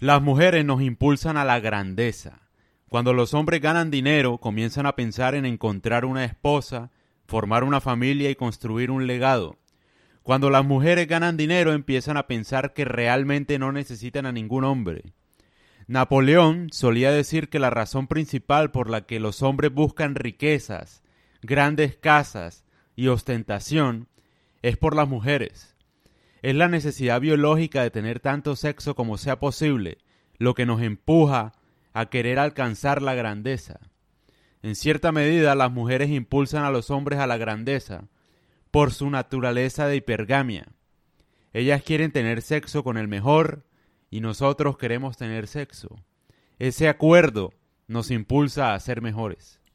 Las mujeres nos impulsan a la grandeza. Cuando los hombres ganan dinero, comienzan a pensar en encontrar una esposa, formar una familia y construir un legado. Cuando las mujeres ganan dinero, empiezan a pensar que realmente no necesitan a ningún hombre. Napoleón solía decir que la razón principal por la que los hombres buscan riquezas, grandes casas y ostentación es por las mujeres. Es la necesidad biológica de tener tanto sexo como sea posible lo que nos empuja a querer alcanzar la grandeza. En cierta medida las mujeres impulsan a los hombres a la grandeza por su naturaleza de hipergamia. Ellas quieren tener sexo con el mejor y nosotros queremos tener sexo. Ese acuerdo nos impulsa a ser mejores.